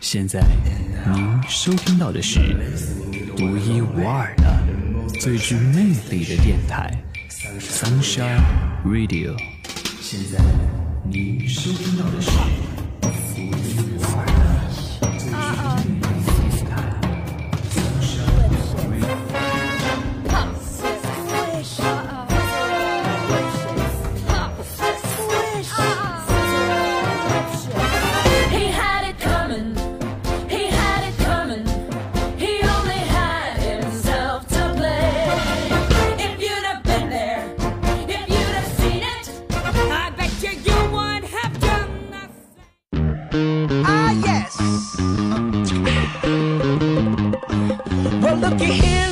现在您收听到的是独一无二的、最具魅力的电台《Sunshine Radio》。现在您收听到的是 look, you hear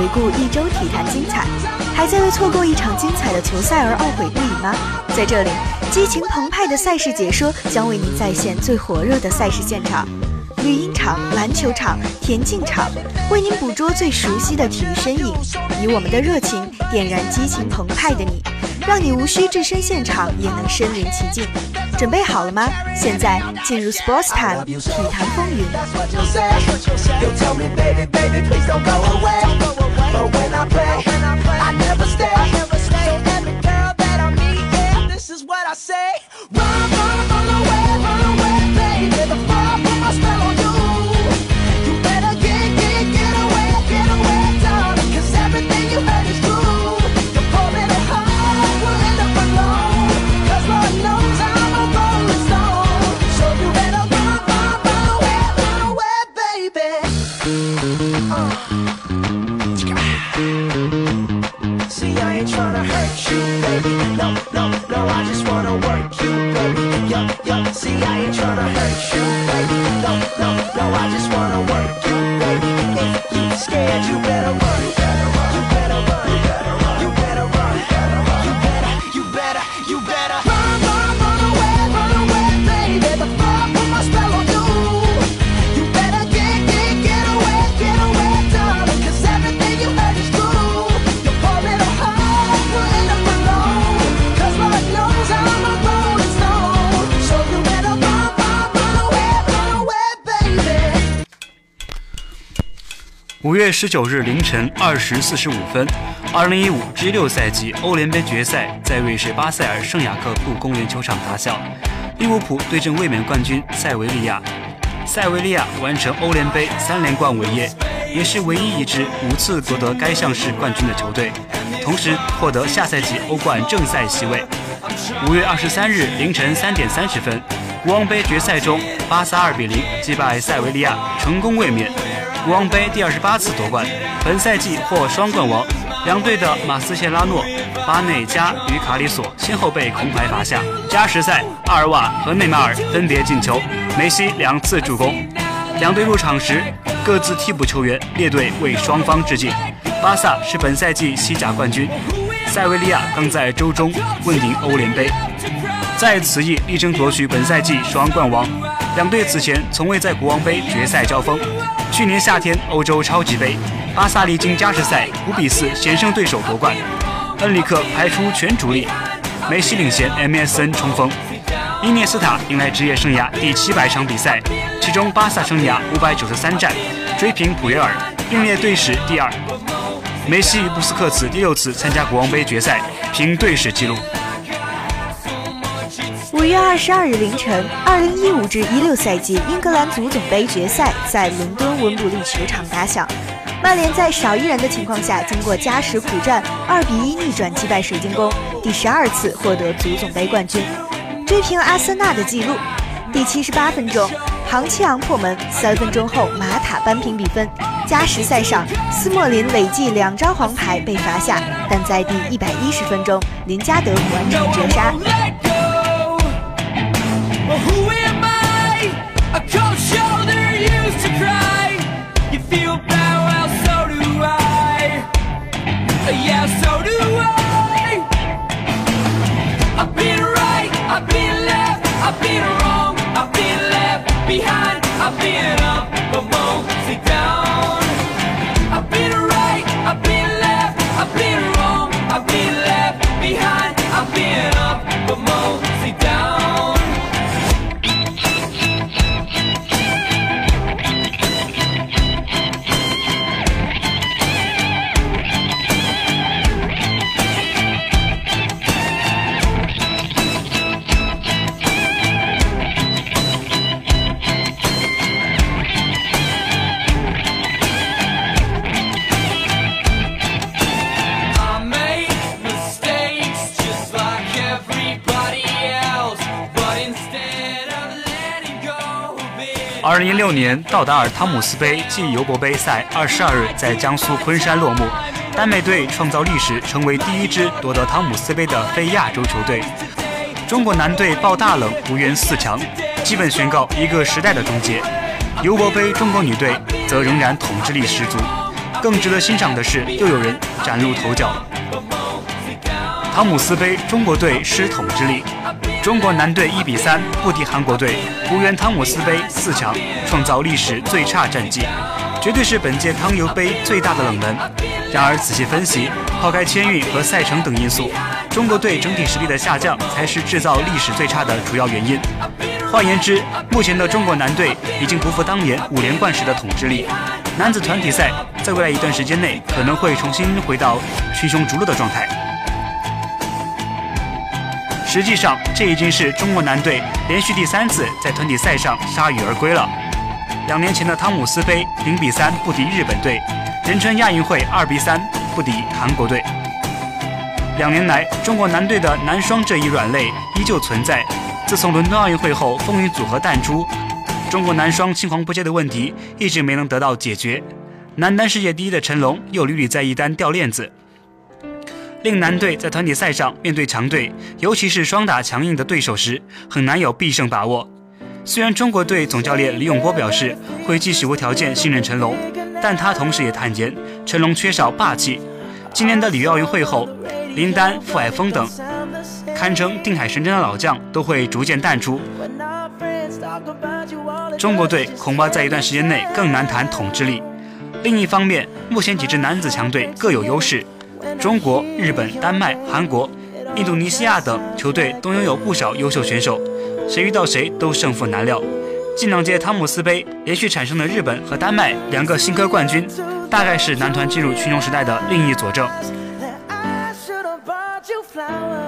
回顾一周体坛精彩，还在为错过一场精彩的球赛而懊悔不已吗？在这里，激情澎湃的赛事解说将为您再现最火热的赛事现场，绿茵场、篮球场、田径场，为您捕捉最熟悉的体育身影，以我们的热情点燃激情澎湃的你，让你无需置身现场也能身临其境。准备好了吗？现在进入 Sports Time 体坛风云。But when I play, I never stay. 月十九日凌晨二时四十五分，二零一五 G 六赛季欧联杯决赛在瑞士巴塞尔圣雅各布公园球场打响，利物浦对阵卫冕冠军塞维利亚。塞维利亚完成欧联杯三连冠伟业，也是唯一一支五次夺得该项式冠军的球队，同时获得下赛季欧冠正赛席位。五月二十三日凌晨三点三十分，国王杯决赛中，巴萨二比零击败塞维利亚，成功卫冕。国王杯第二十八次夺冠，本赛季获双冠王。两队的马斯切拉诺、巴内加与卡里索先后被红牌罚下。加时赛，阿尔瓦和内马尔分别进球，梅西两次助攻。两队入场时，各自替补球员列队为双方致敬。巴萨是本赛季西甲冠军，塞维利亚刚在周中问鼎欧联杯。在此役力争夺取本赛季双冠王。两队此前从未在国王杯决赛交锋。去年夏天欧洲超级杯，巴萨历经加时赛五比四险胜对手夺冠。恩里克排出全主力，梅西领衔 MSN 冲锋。伊涅斯塔迎来职业生涯第七百场比赛，其中巴萨生涯五百九十三战，追平普约尔，并列队史第二。梅西与布斯克茨第六次参加国王杯决赛，凭队史纪录。五月二十二日凌晨，二零一五至一六赛季英格兰足总杯决赛在伦敦温布利球场打响。曼联在少一人的情况下，经过加时苦战，二比一逆转击败水晶宫，第十二次获得足总杯冠军，追平阿森纳的纪录。第七十八分钟，庞奇昂破门，三分钟后马塔扳平比分。加时赛上，斯莫林累计两张黄牌被罚下，但在第一百一十分钟，林加德完成绝杀。Yeah, so do I. 六年道达尔汤姆斯杯暨尤伯杯赛二十二日在江苏昆山落幕，丹麦队创造历史，成为第一支夺得汤姆斯杯的非亚洲球队。中国男队爆大冷，无缘四强，基本宣告一个时代的终结。尤伯杯中国女队则仍然统治力十足。更值得欣赏的是，又有人崭露头角。汤姆斯杯中国队失统治力，中国男队一比三不敌韩国队，无缘汤姆斯杯四强，创造历史最差战绩，绝对是本届汤尤杯最大的冷门。然而仔细分析，抛开签运和赛程等因素，中国队整体实力的下降才是制造历史最差的主要原因。换言之，目前的中国男队已经不复当年五连冠时的统治力。男子团体赛在未来一段时间内可能会重新回到群雄逐鹿的状态。实际上，这已经是中国男队连续第三次在团体赛上铩羽而归了。两年前的汤姆斯杯零比三不敌日本队，仁川亚运会二比三不敌韩国队。两年来，中国男队的男双这一软肋依旧存在。自从伦敦奥运会后风云组合淡出，中国男双青黄不接的问题一直没能得到解决。男单世界第一的陈龙又屡屡在一单掉链子，令男队在团体赛上面对强队，尤其是双打强硬的对手时，很难有必胜把握。虽然中国队总教练李永波表示会继续无条件信任陈龙，但他同时也坦言陈龙缺少霸气。今年的里约奥运会后，林丹、傅海峰等堪称定海神针的老将都会逐渐淡出，中国队恐怕在一段时间内更难谈统治力。另一方面，目前几支男子强队各有优势，中国、日本、丹麦、韩国、印度尼西亚等球队都拥有不少优秀选手，谁遇到谁都胜负难料。近两届汤姆斯杯连续产生的日本和丹麦两个新科冠军，大概是男团进入群雄时代的另一佐证。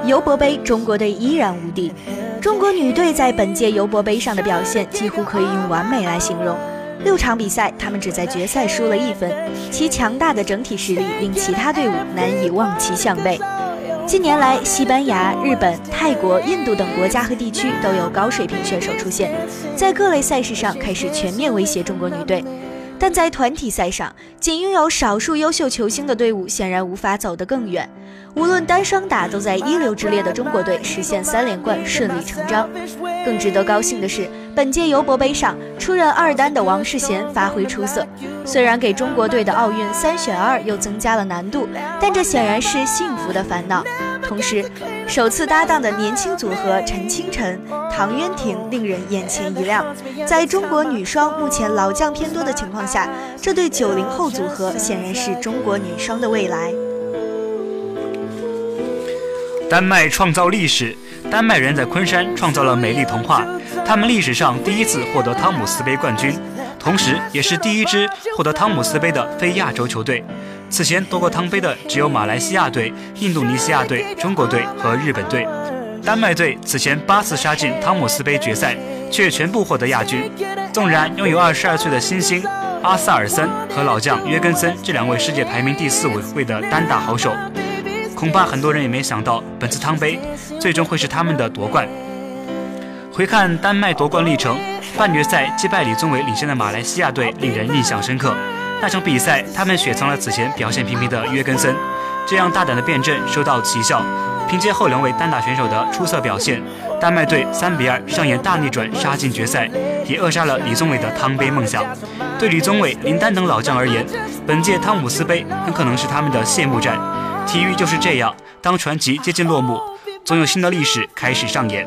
尤伯杯，中国队依然无敌。中国女队在本届尤伯杯上的表现几乎可以用完美来形容。六场比赛，他们只在决赛输了一分，其强大的整体实力令其他队伍难以望其项背。近年来，西班牙、日本、泰国、印度等国家和地区都有高水平选手出现，在各类赛事上开始全面威胁中国女队。但在团体赛上，仅拥有少数优秀球星的队伍显然无法走得更远。无论单双打都在一流之列的中国队实现三连冠顺理成章。更值得高兴的是，本届尤伯杯上出任二单的王世贤发挥出色。虽然给中国队的奥运三选二又增加了难度，但这显然是幸福的烦恼。同时，首次搭档的年轻组合陈清晨、唐渊婷令人眼前一亮。在中国女双目前老将偏多的情况下，这对九零后组合显然是中国女双的未来。丹麦创造历史，丹麦人在昆山创造了美丽童话。他们历史上第一次获得汤姆斯杯冠军，同时也是第一支获得汤姆斯杯的非亚洲球队。此前夺过汤杯的只有马来西亚队、印度尼西亚队、中国队和日本队。丹麦队此前八次杀进汤姆斯杯决赛，却全部获得亚军。纵然拥有二十二岁的新星阿萨尔森和老将约根森这两位世界排名第四五位的单打好手，恐怕很多人也没想到，本次汤杯最终会是他们的夺冠。回看丹麦夺冠历程，半决赛击败李宗伟领先的马来西亚队令人印象深刻。那场比赛，他们雪藏了此前表现平平的约根森，这样大胆的辩证收到奇效。凭借后两位单打选手的出色表现，丹麦队三比二上演大逆转，杀进决赛，也扼杀了李宗伟的汤杯梦想。对李宗伟、林丹等老将而言，本届汤姆斯杯很可能是他们的谢幕战。体育就是这样，当传奇接近落幕，总有新的历史开始上演。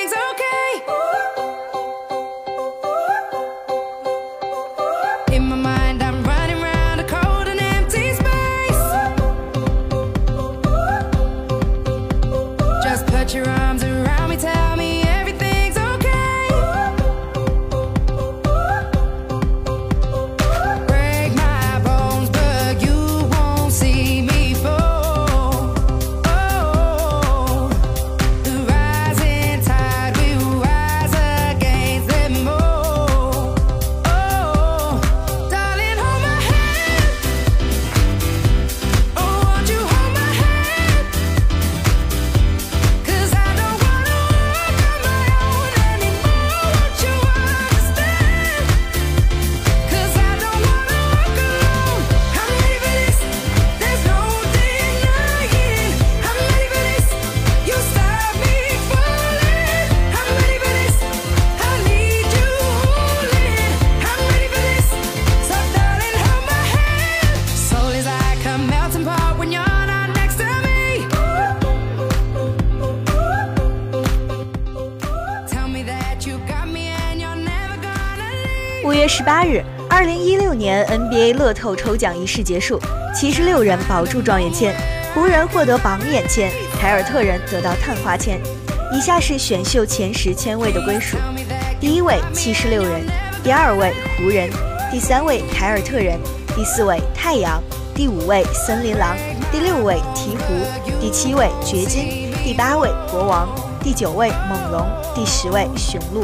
十八日，二零一六年 NBA 乐透抽奖仪式结束，七十六人保住状元签，湖人获得榜眼签，凯尔特人得到探花签。以下是选秀前十签位的归属：第一位七十六人，第二位湖人，第三位凯尔特人，第四位太阳，第五位森林狼，第六位鹈鹕，第七位掘金，第八位国王，第九位猛龙，第十位雄鹿。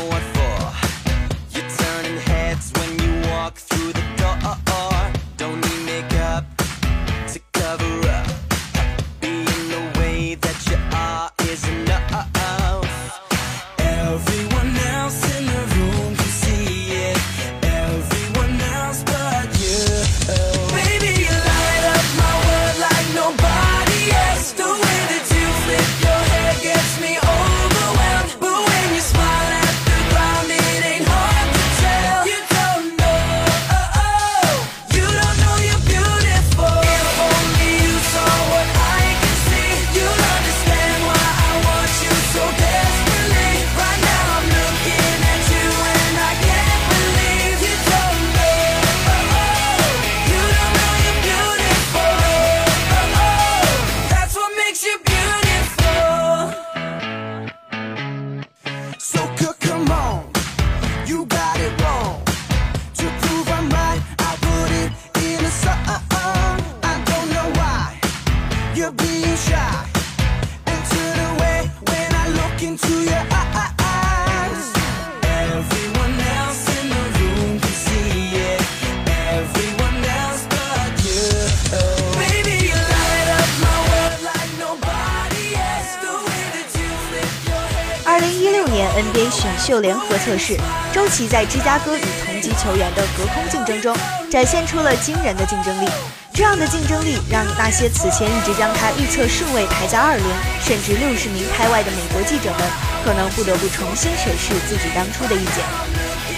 测试，周琦在芝加哥与同级球员的隔空竞争中，展现出了惊人的竞争力。这样的竞争力让那些此前一直将他预测顺位排在二轮甚至六十名开外的美国记者们，可能不得不重新审视自己当初的意见。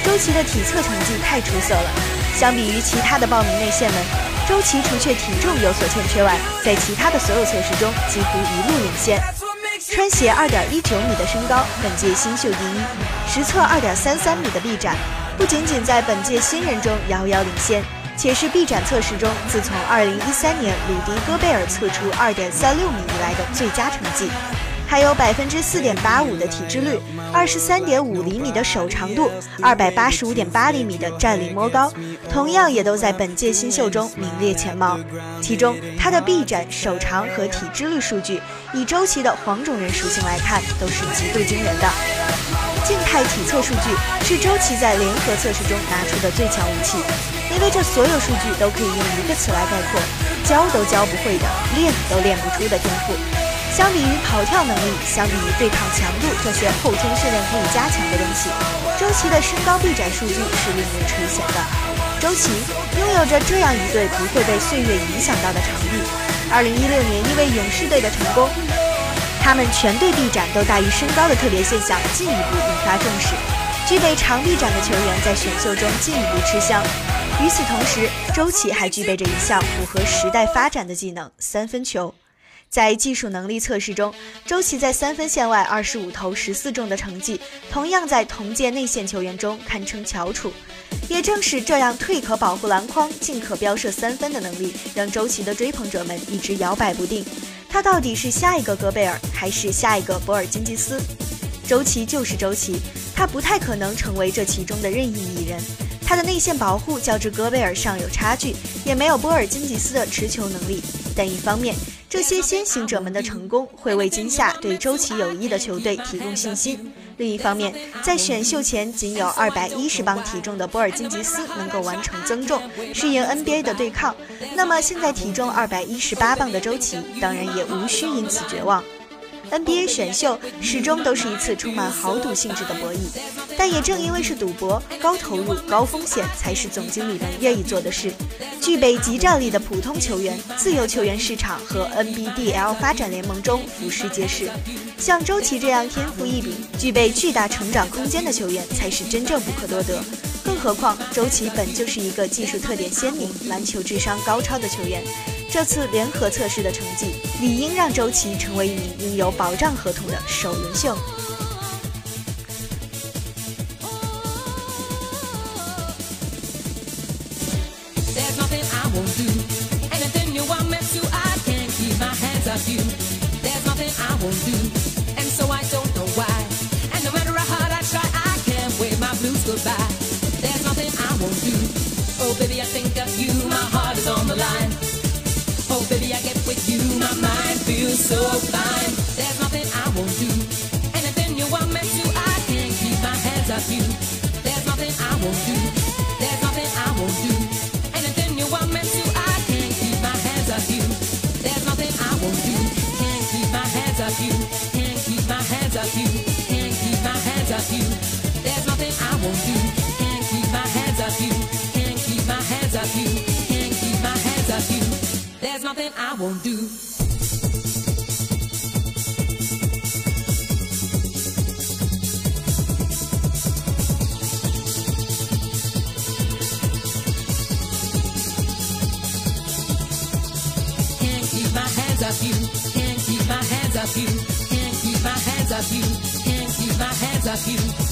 周琦的体测成绩太出色了，相比于其他的报名内线们，周琦除却体重有所欠缺外，在其他的所有测试中几乎一路领先。穿鞋二点一九米的身高，本届新秀第一；实测二点三三米的臂展，不仅仅在本届新人中遥遥领先，且是臂展测试中自从二零一三年鲁迪戈贝尔测出二点三六米以来的最佳成绩。还有百分之四点八五的体脂率，二十三点五厘米的手长度，二百八十五点八厘米的站立摸高，同样也都在本届新秀中名列前茅。其中，他的臂展、手长和体脂率数据，以周琦的黄种人属性来看，都是极度惊人的。静态体测数据是周琦在联合测试中拿出的最强武器，因为这所有数据都可以用一个词来概括：教都教不会的，练都练不出的天赋。相比于跑跳能力，相比于对抗强度这些后天训练可以加强的东西，周琦的身高臂展数据是令人垂涎的。周琦拥有着这样一对不会被岁月影响到的长臂。二零一六年因为勇士队的成功，他们全队臂展都大于身高的特别现象进一步引发重视，具备长臂展的球员在选秀中进一步吃香。与此同时，周琦还具备着一项符合时代发展的技能——三分球。在技术能力测试中，周琦在三分线外二十五投十四中的成绩，同样在同届内线球员中堪称翘楚。也正是这样退可保护篮筐、进可飙射三分的能力，让周琦的追捧者们一直摇摆不定。他到底是下一个戈贝尔，还是下一个博尔津吉斯？周琦就是周琦，他不太可能成为这其中的任意一人。他的内线保护较之戈贝尔尚有差距，也没有波尔津吉斯的持球能力。但一方面，这些先行者们的成功会为今夏对周琦有益的球队提供信心；另一方面，在选秀前仅有二百一十磅体重的波尔津吉斯能够完成增重，适应 NBA 的对抗，那么现在体重二百一十八磅的周琦当然也无需因此绝望。NBA 选秀始终都是一次充满豪赌性质的博弈，但也正因为是赌博、高投入、高风险，才是总经理们愿意做的事。具备极战力的普通球员，自由球员市场和 NBDL 发展联盟中俯视皆是。像周琦这样天赋异禀、具备巨大成长空间的球员，才是真正不可多得。更何况，周琦本就是一个技术特点鲜明、篮球智商高超的球员。这次联合测试的成绩，理应让周琦成为一名拥有保障合同的首轮秀。So fine. Off you. Can't keep my hands off you. Can't keep my hands off you. Can't keep my hands off you.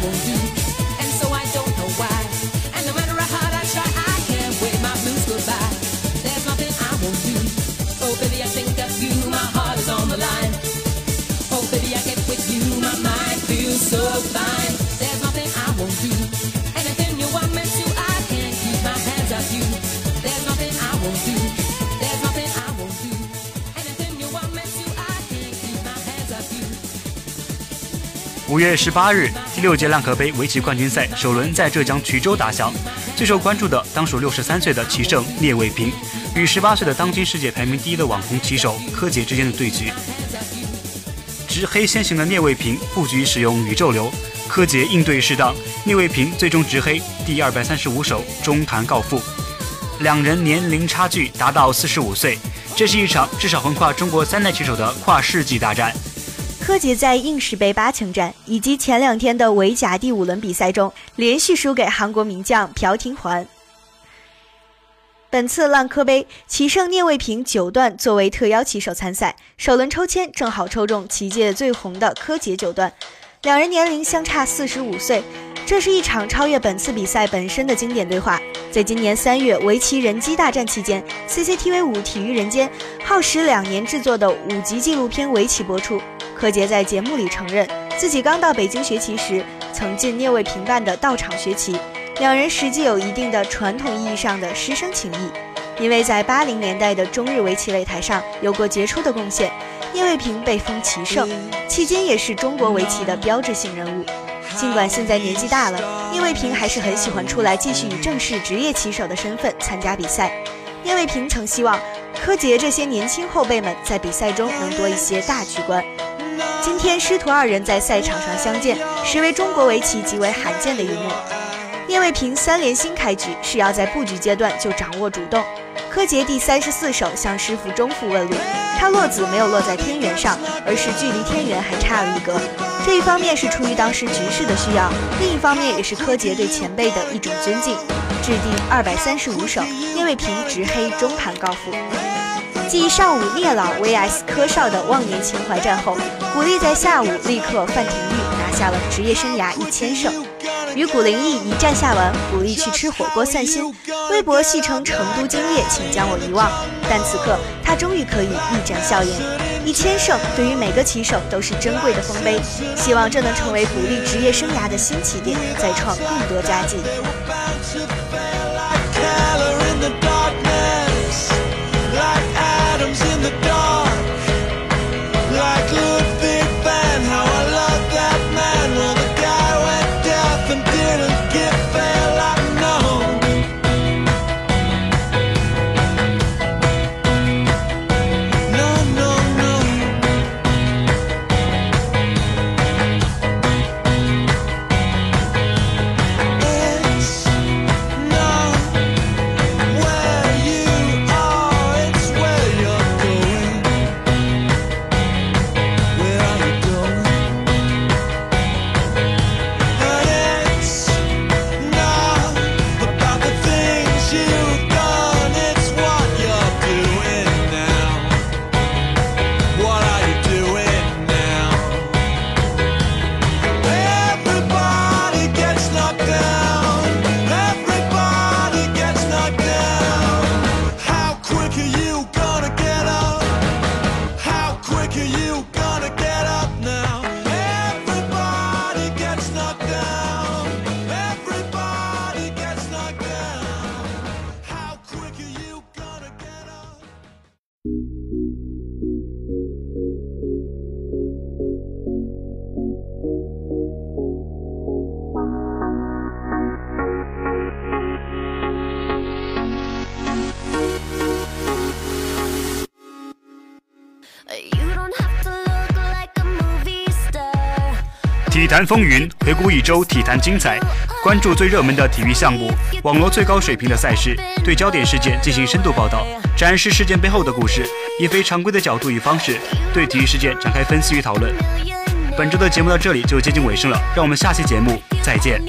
won't be 五月十八日，第六届浪客杯围棋冠军赛首轮在浙江衢州打响。最受关注的当属六十三岁的棋圣聂卫平与十八岁的当今世界排名第一的网红棋手柯洁之间的对局。执黑先行的聂卫平布局使用宇宙流，柯洁应对适当，聂卫平最终执黑，第二百三十五手中坛告负。两人年龄差距达到四十五岁，这是一场至少横跨中国三代棋手的跨世纪大战。柯洁在应氏杯八强战以及前两天的围甲第五轮比赛中，连续输给韩国名将朴廷桓。本次浪科杯，棋圣聂卫平九段作为特邀棋手参赛，首轮抽签正好抽中棋界最红的柯洁九段，两人年龄相差四十五岁，这是一场超越本次比赛本身的经典对话。在今年三月围棋人机大战期间，CCTV 五体育人间耗时两年制作的五集纪录片围棋播出。柯洁在节目里承认，自己刚到北京学棋时，曾进聂卫平办的道场学棋，两人实际有一定的传统意义上的师生情谊。因为在八零年代的中日围棋擂台上有过杰出的贡献，聂卫平被封棋圣，期间也是中国围棋的标志性人物。尽管现在年纪大了，聂卫平还是很喜欢出来继续以正式职业棋手的身份参加比赛。聂卫平曾希望柯洁这些年轻后辈们在比赛中能多一些大局观。今天师徒二人在赛场上相见，实为中国围棋极为罕见的一幕。聂卫平三连新开局是要在布局阶段就掌握主动，柯洁第三十四手向师傅中府问路，他落子没有落在天元上，而是距离天元还差了一格。这一方面是出于当时局势的需要，另一方面也是柯洁对前辈的一种尊敬。至第二百三十五手，聂卫平执黑中盘告负。继上午聂老 vs 柯少的忘年情怀战后，古力在下午力克范廷钰，拿下了职业生涯一千胜。与古灵异一战下完，古力去吃火锅散心，微博戏称成都今夜，请将我遗忘。但此刻他终于可以一展笑颜。一千胜对于每个棋手都是珍贵的丰碑，希望这能成为古力职业生涯的新起点，再创更多佳绩。坛风云，回顾一周体坛精彩，关注最热门的体育项目，网络最高水平的赛事，对焦点事件进行深度报道，展示事件背后的故事，以非常规的角度与方式，对体育事件展开分析与讨论。本周的节目到这里就接近尾声了，让我们下期节目再见。